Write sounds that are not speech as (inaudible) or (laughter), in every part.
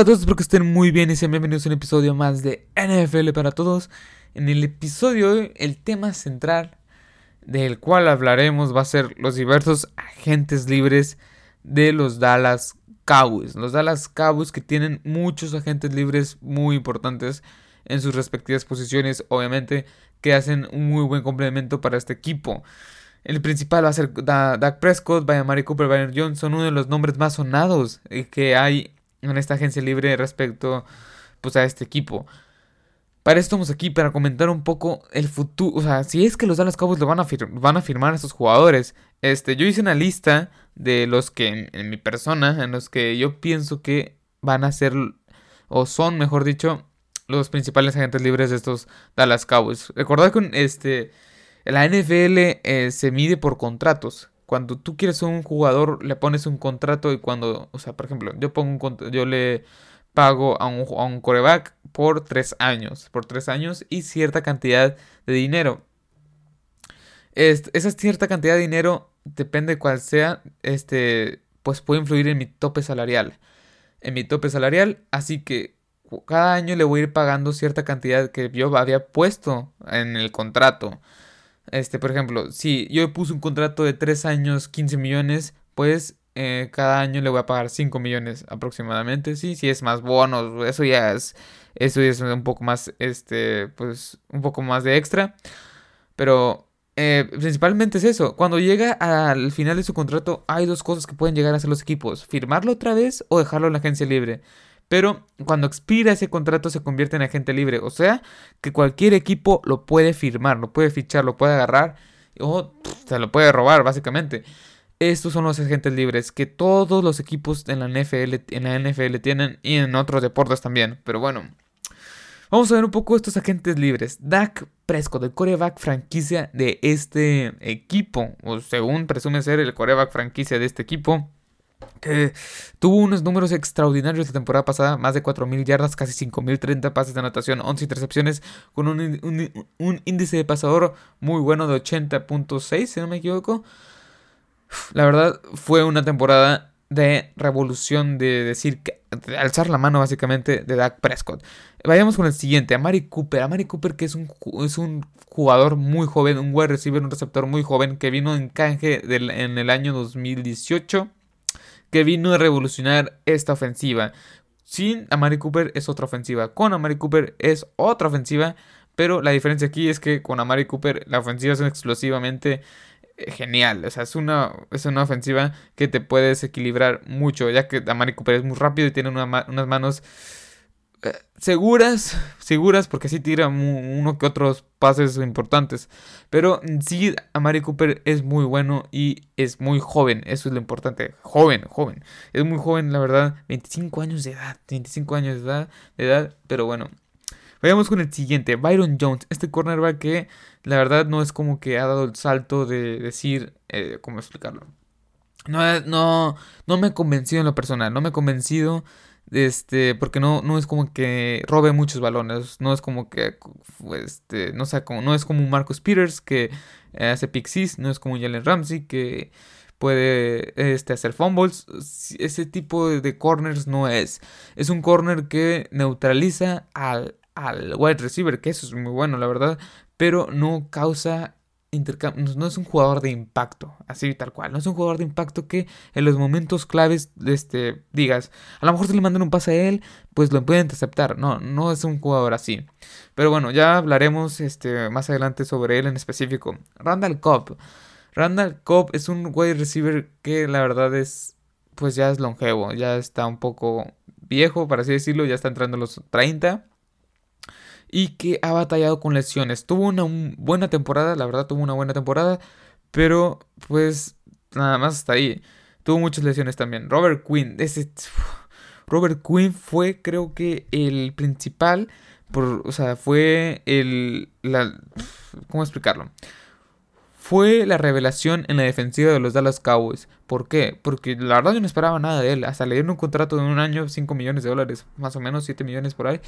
Hola a todos, espero que estén muy bien y sean bienvenidos a un episodio más de NFL para todos. En el episodio de hoy, el tema central del cual hablaremos va a ser los diversos agentes libres de los Dallas Cowboys. Los Dallas Cowboys que tienen muchos agentes libres muy importantes en sus respectivas posiciones, obviamente, que hacen un muy buen complemento para este equipo. El principal va a ser Dak Prescott, Mari Cooper, Byron Johnson, uno de los nombres más sonados eh, que hay en esta agencia libre respecto pues, a este equipo. Para esto estamos aquí para comentar un poco el futuro, o sea, si es que los Dallas Cowboys lo van a, van a firmar a estos jugadores. Este, yo hice una lista de los que en, mi persona, en los que yo pienso que van a ser o son, mejor dicho, los principales agentes libres de estos Dallas Cowboys. Recordad que este la NFL eh, se mide por contratos. Cuando tú quieres un jugador, le pones un contrato y cuando, o sea, por ejemplo, yo pongo un yo le pago a un, a un coreback por tres años, por tres años y cierta cantidad de dinero. esa cierta cantidad de dinero, depende de cuál sea, este, pues puede influir en mi tope salarial. En mi tope salarial, así que cada año le voy a ir pagando cierta cantidad que yo había puesto en el contrato. Este, por ejemplo, si yo puse un contrato de 3 años, 15 millones, pues eh, cada año le voy a pagar 5 millones aproximadamente. Sí, si es más bonos, eso ya es, eso ya es un poco más, este, pues, un poco más de extra. Pero eh, principalmente es eso. Cuando llega al final de su contrato, hay dos cosas que pueden llegar a hacer los equipos: firmarlo otra vez o dejarlo en la agencia libre. Pero cuando expira ese contrato se convierte en agente libre. O sea que cualquier equipo lo puede firmar, lo puede fichar, lo puede agarrar o se lo puede robar básicamente. Estos son los agentes libres que todos los equipos en la NFL, en la NFL tienen y en otros deportes también. Pero bueno, vamos a ver un poco estos agentes libres. Dak Prescott, el coreback franquicia de este equipo, o según presume ser el coreback franquicia de este equipo que tuvo unos números extraordinarios la temporada pasada, más de 4.000 yardas, casi 5.030 pases de anotación, 11 intercepciones, con un, índice de pasador muy bueno de 80.6, si no me equivoco. La verdad fue una temporada de revolución, de decir, de alzar la mano básicamente de Dak Prescott. Vayamos con el siguiente, Amari Cooper. Amari Cooper que es un, es un jugador muy joven, un wide receiver, un receptor muy joven que vino en canje en el año 2018 que vino a revolucionar esta ofensiva. Sin Amari Cooper es otra ofensiva, con Amari Cooper es otra ofensiva, pero la diferencia aquí es que con Amari Cooper la ofensiva es explosivamente eh, genial. O sea, es una, es una ofensiva que te puede desequilibrar mucho, ya que Amari Cooper es muy rápido y tiene unas manos eh, seguras, seguras, porque sí tira uno que otros pases importantes. Pero sí, Amari Cooper es muy bueno y es muy joven. Eso es lo importante. Joven, joven. Es muy joven, la verdad. 25 años de edad. 25 años de edad. De edad pero bueno. Vayamos con el siguiente. Byron Jones. Este cornerback que la verdad no es como que ha dado el salto de decir. Eh, ¿Cómo explicarlo? No, no, no me ha convencido en lo personal. No me ha convencido este, porque no, no es como que robe muchos balones, no es como que, este, no como, no es como un Marcus Peters que hace pixies, no es como un Jalen Ramsey que puede este, hacer fumbles, ese tipo de corners no es, es un corner que neutraliza al, al wide receiver, que eso es muy bueno, la verdad, pero no causa no es un jugador de impacto, así tal cual, no es un jugador de impacto que en los momentos claves este, digas, a lo mejor si le mandan un pase a él, pues lo pueden interceptar, no, no es un jugador así. Pero bueno, ya hablaremos este, más adelante sobre él en específico. Randall Cobb. Randall Cobb es un wide receiver que la verdad es, pues ya es longevo, ya está un poco viejo, para así decirlo, ya está entrando a los 30 y que ha batallado con lesiones. Tuvo una buena temporada, la verdad tuvo una buena temporada, pero pues nada más hasta ahí. Tuvo muchas lesiones también. Robert Quinn, ese, Robert Quinn fue creo que el principal, por, o sea, fue el, la, ¿cómo explicarlo? Fue la revelación en la defensiva de los Dallas Cowboys. ¿Por qué? Porque la verdad yo no esperaba nada de él. Hasta le dieron un contrato de un año, 5 millones de dólares, más o menos 7 millones por ahí.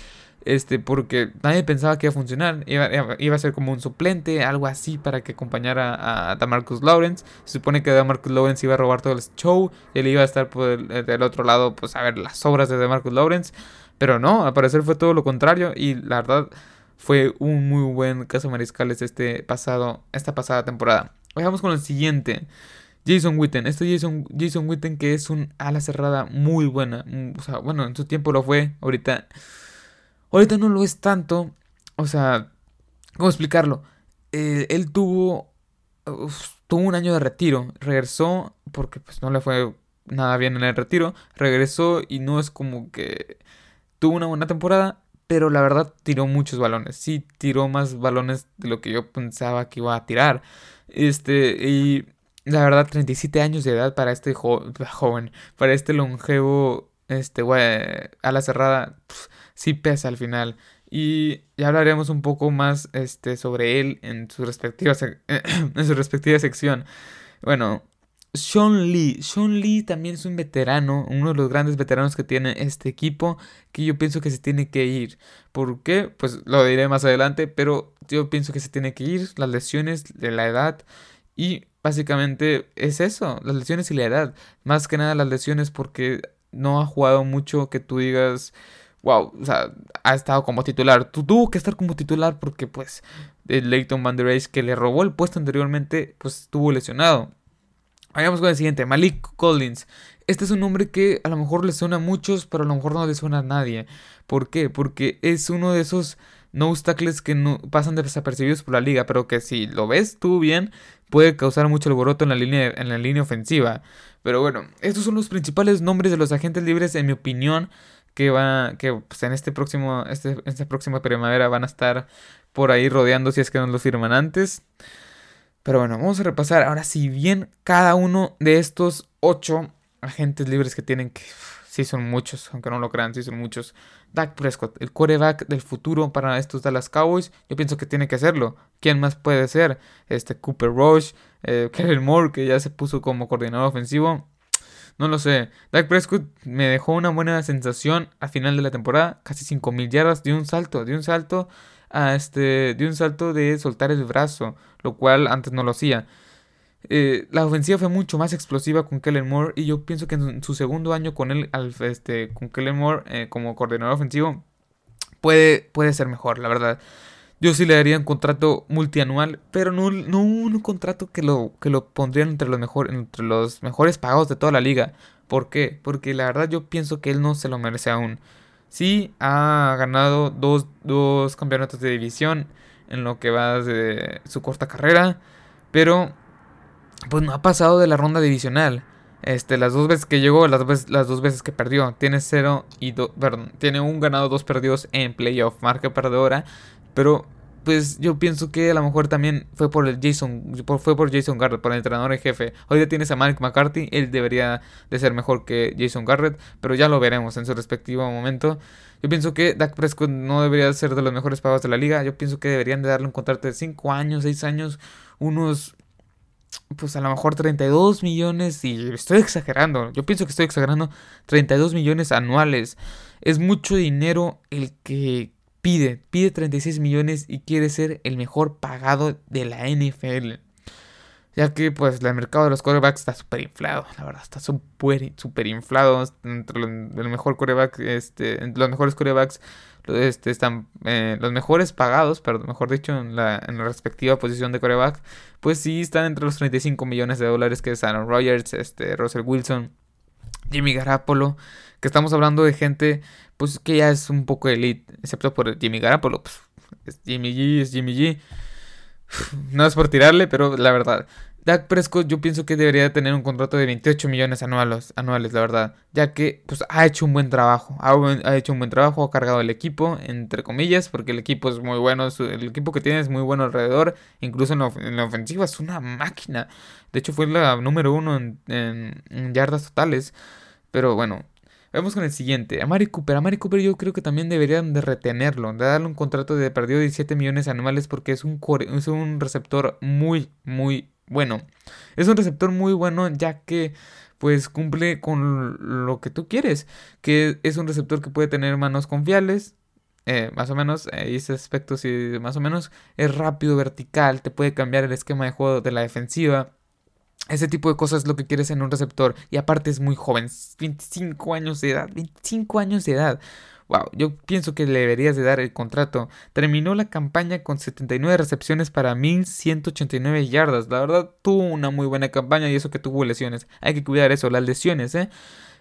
Este, porque nadie pensaba que iba a funcionar. Iba, a ser como un suplente, algo así para que acompañara a, a Marcus Lawrence. Se supone que Marcus Lawrence iba a robar todo el show. Él iba a estar por el, del otro lado, pues a ver las obras de Marcus Lawrence. Pero no, al parecer fue todo lo contrario. Y la verdad fue un muy buen caso mariscales este pasado, esta pasada temporada. Vamos con el siguiente. Jason Witten. Este Jason, Jason Witten que es un ala cerrada muy buena. Mm, o sea, bueno, en su tiempo lo fue. Ahorita. Ahorita no lo es tanto. O sea. ¿Cómo explicarlo? Eh, él tuvo. tuvo un año de retiro. Regresó. Porque pues no le fue nada bien en el retiro. Regresó y no es como que. Tuvo una buena temporada pero la verdad tiró muchos balones. Sí, tiró más balones de lo que yo pensaba que iba a tirar. Este, y la verdad, 37 años de edad para este joven, para este longevo, este, güey, a la cerrada, sí pesa al final. Y ya hablaremos un poco más este, sobre él en su respectiva, (clears throat) en su respectiva sección. Bueno, sean Lee. Sean Lee también es un veterano, uno de los grandes veteranos que tiene este equipo, que yo pienso que se tiene que ir. ¿Por qué? Pues lo diré más adelante, pero yo pienso que se tiene que ir, las lesiones, de la edad y básicamente es eso, las lesiones y la edad. Más que nada las lesiones porque no ha jugado mucho que tú digas, wow, o sea, ha estado como titular. Tú tuvo que estar como titular porque pues el Leighton Van Der Esch que le robó el puesto anteriormente, pues estuvo lesionado. Vayamos con el siguiente, Malik Collins. Este es un nombre que a lo mejor le suena a muchos, pero a lo mejor no le suena a nadie. ¿Por qué? Porque es uno de esos no tackles que pasan desapercibidos por la liga, pero que si lo ves tú bien, puede causar mucho alboroto en la línea, en la línea ofensiva. Pero bueno, estos son los principales nombres de los agentes libres, en mi opinión, que va, que pues, en este próximo, este, esta próxima primavera van a estar por ahí rodeando si es que no lo firman antes. Pero bueno, vamos a repasar ahora si bien cada uno de estos ocho agentes libres que tienen, que sí son muchos, aunque no lo crean, sí son muchos. Dak Prescott, el quarterback del futuro para estos Dallas Cowboys, yo pienso que tiene que hacerlo. ¿Quién más puede ser? Este Cooper Rush, eh, Kevin Moore, que ya se puso como coordinador ofensivo. No lo sé. Dak Prescott me dejó una buena sensación al final de la temporada. Casi 5.000 yardas. de un salto, de un salto este, de un salto de soltar el brazo, lo cual antes no lo hacía. Eh, la ofensiva fue mucho más explosiva con Kellen Moore y yo pienso que en su segundo año con él, este, con Kellen Moore eh, como coordinador ofensivo, puede, puede ser mejor, la verdad. Yo sí le daría un contrato multianual, pero no, no un contrato que lo, que lo pondrían entre los, entre los mejores pagados de toda la liga. ¿Por qué? Porque la verdad yo pienso que él no se lo merece aún. Sí, ha ganado dos, dos campeonatos de división en lo que va de su corta carrera, pero pues no ha pasado de la ronda divisional. Este, las dos veces que llegó, las, las dos veces que perdió. Tiene cero y dos, perdón, tiene un ganado, dos perdidos en playoff, marca perdedora. Pero pues yo pienso que a lo mejor también fue por el Jason, fue por Jason Garrett, por el entrenador en jefe. Hoy ya tienes a Mike McCarthy, él debería de ser mejor que Jason Garrett, pero ya lo veremos en su respectivo momento. Yo pienso que Dak Prescott no debería ser de los mejores pagos de la liga. Yo pienso que deberían de darle un contrato de 5 años, 6 años, unos pues a lo mejor 32 millones y estoy exagerando, yo pienso que estoy exagerando, 32 millones anuales. Es mucho dinero el que pide, pide 36 millones y quiere ser el mejor pagado de la NFL. Ya que pues el mercado de los quarterbacks está súper inflado, la verdad, está súper super inflado. Entre los, mejor quarterback, este, los mejores quarterbacks este, están eh, los mejores pagados, pero mejor dicho, en la, en la respectiva posición de quarterback, pues sí están entre los 35 millones de dólares que es Aaron Rodgers, este, Russell Wilson, Jimmy Garapolo, que estamos hablando de gente pues que ya es un poco elite, excepto por Jimmy Garapolo, pues es Jimmy G, es Jimmy G. No es por tirarle, pero la verdad. Dak Prescott yo pienso que debería tener un contrato de 28 millones anuales, anuales la verdad, ya que pues ha hecho un buen trabajo, ha, hecho un buen trabajo, ha cargado el equipo, entre comillas, porque el equipo es muy bueno, el equipo que tiene es muy bueno alrededor, incluso en la, ofensiva es una máquina, de hecho fue la número uno en yardas totales, pero bueno, Vamos con el siguiente. A Mari Cooper. A Mari Cooper yo creo que también deberían de retenerlo. De darle un contrato de perdido 17 millones anuales porque es un, es un receptor muy, muy bueno. Es un receptor muy bueno ya que pues cumple con lo que tú quieres. Que es un receptor que puede tener manos confiables. Eh, más o menos, eh, ese aspecto sí, más o menos es rápido, vertical, te puede cambiar el esquema de juego de la defensiva. Ese tipo de cosas es lo que quieres en un receptor. Y aparte es muy joven, 25 años de edad, 25 años de edad. Wow, yo pienso que le deberías de dar el contrato. Terminó la campaña con 79 recepciones para 1189 yardas. La verdad, tuvo una muy buena campaña y eso que tuvo lesiones. Hay que cuidar eso, las lesiones, ¿eh?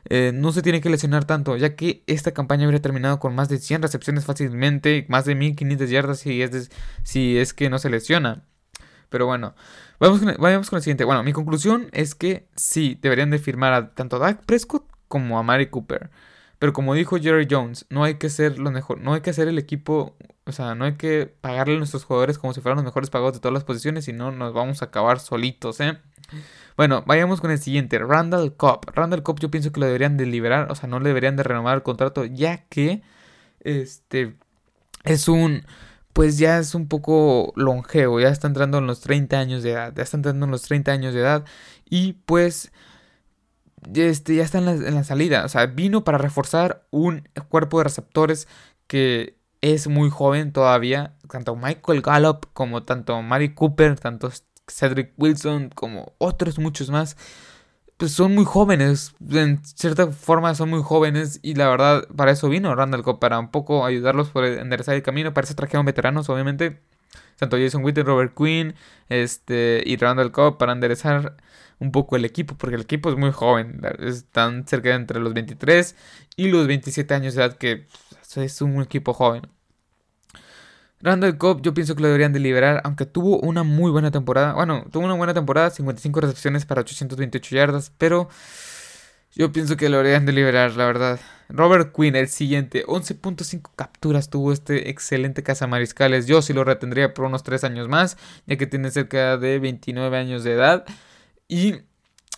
eh no se tiene que lesionar tanto, ya que esta campaña hubiera terminado con más de 100 recepciones fácilmente, más de 1500 yardas si es, si es que no se lesiona. Pero bueno, vamos vayamos con el siguiente. Bueno, mi conclusión es que sí, deberían de firmar a tanto a Dak Prescott como a Mari Cooper. Pero como dijo Jerry Jones, no hay que ser lo mejor, no hay que hacer el equipo, o sea, no hay que pagarle a nuestros jugadores como si fueran los mejores pagados de todas las posiciones, si no nos vamos a acabar solitos, ¿eh? Bueno, vayamos con el siguiente, Randall Cobb. Randall Cobb yo pienso que lo deberían de liberar, o sea, no le deberían de renovar el contrato, ya que este es un pues ya es un poco longevo, ya está entrando en los 30 años de edad, ya está entrando en los 30 años de edad y pues este, ya está en la, salida. O sea, vino para reforzar un cuerpo de receptores que es muy joven todavía. Tanto Michael Gallup como tanto Mari Cooper, tanto Cedric Wilson como otros muchos más. Pues son muy jóvenes, en cierta forma son muy jóvenes y la verdad para eso vino Randall Cobb, para un poco ayudarlos por enderezar el camino, para eso trajeron veteranos obviamente, tanto Jason Witten, Robert Quinn este, y Randall Cobb para enderezar un poco el equipo, porque el equipo es muy joven, están cerca de entre los 23 y los 27 años de edad, que es un equipo joven. Randall Cobb yo pienso que lo deberían de liberar, aunque tuvo una muy buena temporada. Bueno, tuvo una buena temporada, 55 recepciones para 828 yardas, pero yo pienso que lo deberían de liberar, la verdad. Robert Quinn, el siguiente, 11.5 capturas tuvo este excelente cazamariscales. Yo sí lo retendría por unos 3 años más, ya que tiene cerca de 29 años de edad. Y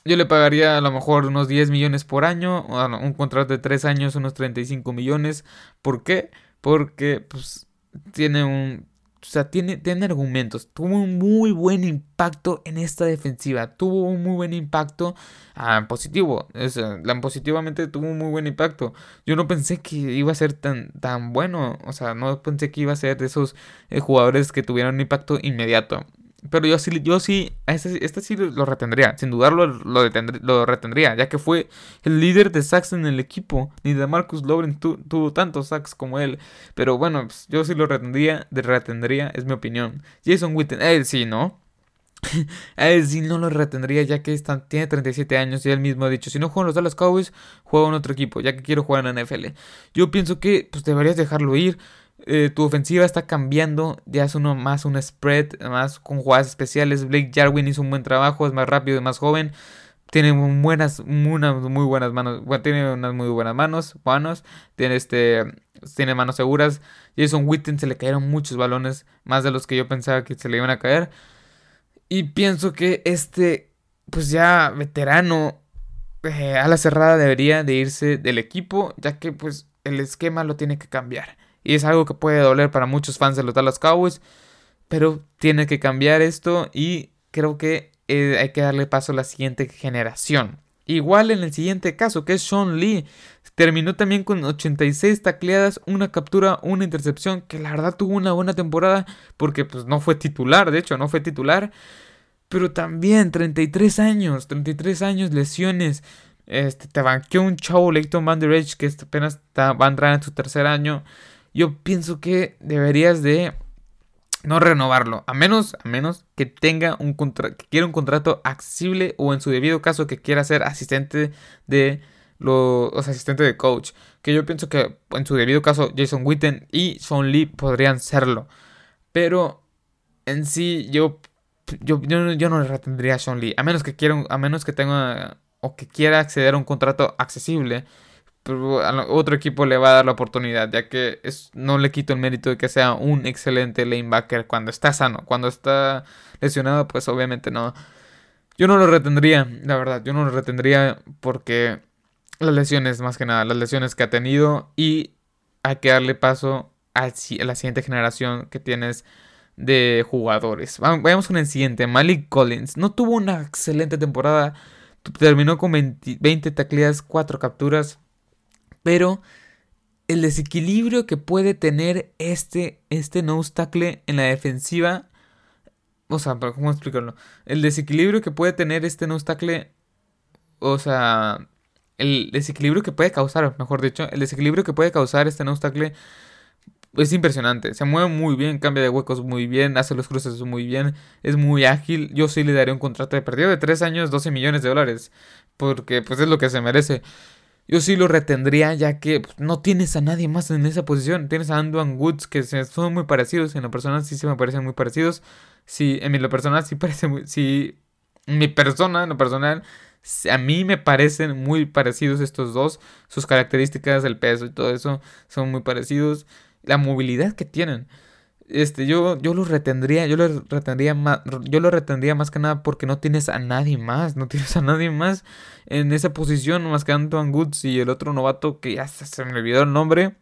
yo le pagaría a lo mejor unos 10 millones por año, un contrato de 3 años, unos 35 millones. ¿Por qué? Porque pues tiene un... O sea, tiene, tiene argumentos. Tuvo un muy buen impacto en esta defensiva. Tuvo un muy buen impacto ah, positivo. O positivamente tuvo un muy buen impacto. Yo no pensé que iba a ser tan, tan bueno. O sea, no pensé que iba a ser de esos eh, jugadores que tuvieron un impacto inmediato. Pero yo sí, yo sí, este, este sí lo retendría, sin dudarlo lo, lo retendría, ya que fue el líder de sacks en el equipo. Ni de Marcus Lawrence tuvo tantos sacks como él. Pero bueno, pues, yo sí lo retendría, de retendría, es mi opinión. Jason Witten, él sí, ¿no? (laughs) a él sí no lo retendría ya que está, tiene 37 años y él mismo ha dicho, si no juego en los Dallas Cowboys, juego en otro equipo, ya que quiero jugar en la NFL. Yo pienso que pues deberías dejarlo ir. Eh, tu ofensiva está cambiando, ya es uno más un spread, más con jugadas especiales. Blake Jarwin hizo un buen trabajo, es más rápido y más joven. Tiene buenas, unas muy buenas manos, tiene unas muy buenas manos, manos, tiene este, tiene manos seguras. Jason Witten se le cayeron muchos balones, más de los que yo pensaba que se le iban a caer. Y pienso que este, pues ya veterano, eh, a la cerrada debería de irse del equipo, ya que pues el esquema lo tiene que cambiar. Y es algo que puede doler para muchos fans de los Dallas Cowboys. Pero tiene que cambiar esto y creo que eh, hay que darle paso a la siguiente generación. Igual en el siguiente caso, que es Sean Lee, terminó también con 86 tacleadas, una captura, una intercepción, que la verdad tuvo una buena temporada porque pues no fue titular, de hecho no fue titular, pero también 33 años, 33 años, lesiones, este, te banqueó un chavo Leighton Van Der Edge que apenas va a entrar en su tercer año, yo pienso que deberías de no renovarlo, a menos, a menos que tenga un contrato, que quiera un contrato accesible o en su debido caso que quiera ser asistente de los, asistentes de coach. Que yo pienso que en su debido caso Jason Witten y Sean Lee podrían serlo. Pero en sí yo, yo, yo, no le retendría a Sean Lee, a menos que quiera, a menos que tenga o que quiera acceder a un contrato accesible otro equipo le va a dar la oportunidad, ya que es, no le quito el mérito de que sea un excelente lanebacker cuando está sano. Cuando está lesionado, pues obviamente no. Yo no lo retendría, la verdad, yo no lo retendría porque las lesiones, más que nada, las lesiones que ha tenido y hay que darle paso a la siguiente generación que tienes de jugadores. Vayamos con el siguiente, Malik Collins. No tuvo una excelente temporada, terminó con 20, 20 tacleadas, 4 capturas, pero el desequilibrio que puede tener este, este nose en la defensiva. O sea, ¿cómo explicarlo? El desequilibrio que puede tener este nose tackle. O sea, el desequilibrio que puede causar, mejor dicho, el desequilibrio que puede causar este nose tackle es impresionante. Se mueve muy bien, cambia de huecos muy bien, hace los cruces muy bien, es muy ágil. Yo sí le daría un contrato de perdido de 3 años, 12 millones de dólares. Porque pues es lo que se merece. Yo sí lo retendría ya que pues, no tienes a nadie más en esa posición. Tienes a Anduan Woods que son muy parecidos. En lo personal sí se me parecen muy parecidos. Sí, en lo personal sí (laughs) parece muy... Sí, mi persona, en lo personal, a mí me parecen muy parecidos estos dos. Sus características, el peso y todo eso son muy parecidos. La movilidad que tienen. Este, yo, yo lo retendría, yo lo retendría más, yo lo retendría más que nada porque no tienes a nadie más, no tienes a nadie más en esa posición más que Antoine Goods y el otro novato que ya se me olvidó el nombre.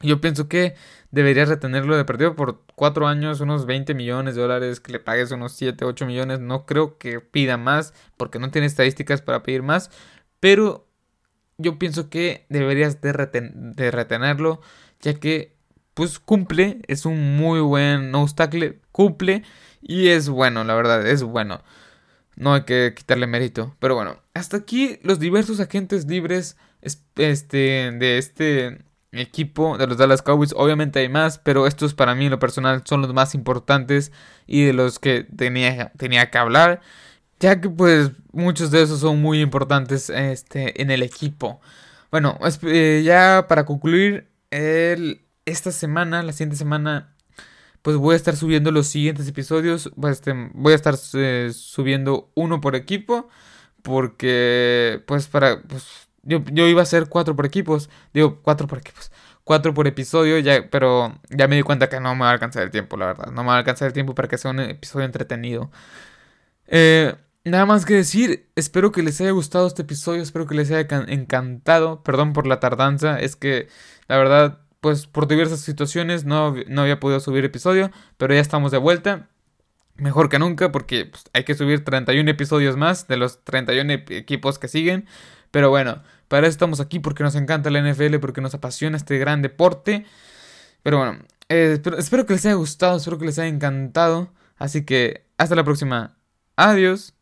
Yo pienso que deberías retenerlo de perdido por 4 años, unos 20 millones de dólares, que le pagues unos 7, 8 millones. No creo que pida más porque no tiene estadísticas para pedir más. Pero yo pienso que deberías de, de retenerlo ya que pues cumple, es un muy buen nose tackle, cumple y es bueno, la verdad, es bueno. No hay que quitarle mérito. Pero bueno, hasta aquí los diversos agentes libres este, de este equipo de los Dallas Cowboys. Obviamente hay más, pero estos para mí en lo personal son los más importantes y de los que tenía, tenía que hablar. Ya que pues muchos de esos son muy importantes este, en el equipo. Bueno, eh, ya para concluir, el, esta semana, la siguiente semana, pues voy a estar subiendo los siguientes episodios. Este, voy a estar eh, subiendo uno por equipo. Porque, pues, para. Pues, yo, iba a hacer cuatro por equipos. Digo, cuatro por equipos. Cuatro por episodio, ya, pero ya me di cuenta que no me va a alcanzar el tiempo, la verdad. No me va a alcanzar el tiempo para que sea un episodio entretenido. Eh, nada más que decir, espero que les haya gustado este episodio, espero que les haya encantado. Perdón por la tardanza, es que la verdad pues por diversas situaciones no, no había podido subir episodio, pero ya estamos de vuelta. Mejor que nunca porque pues, hay que subir 31 episodios más de los 31 equipos que siguen. Pero bueno, para eso estamos aquí porque nos encanta la NFL, porque nos apasiona este gran deporte. Pero bueno, eh, espero que les haya gustado, espero que les haya encantado. Así que hasta la próxima. Adiós.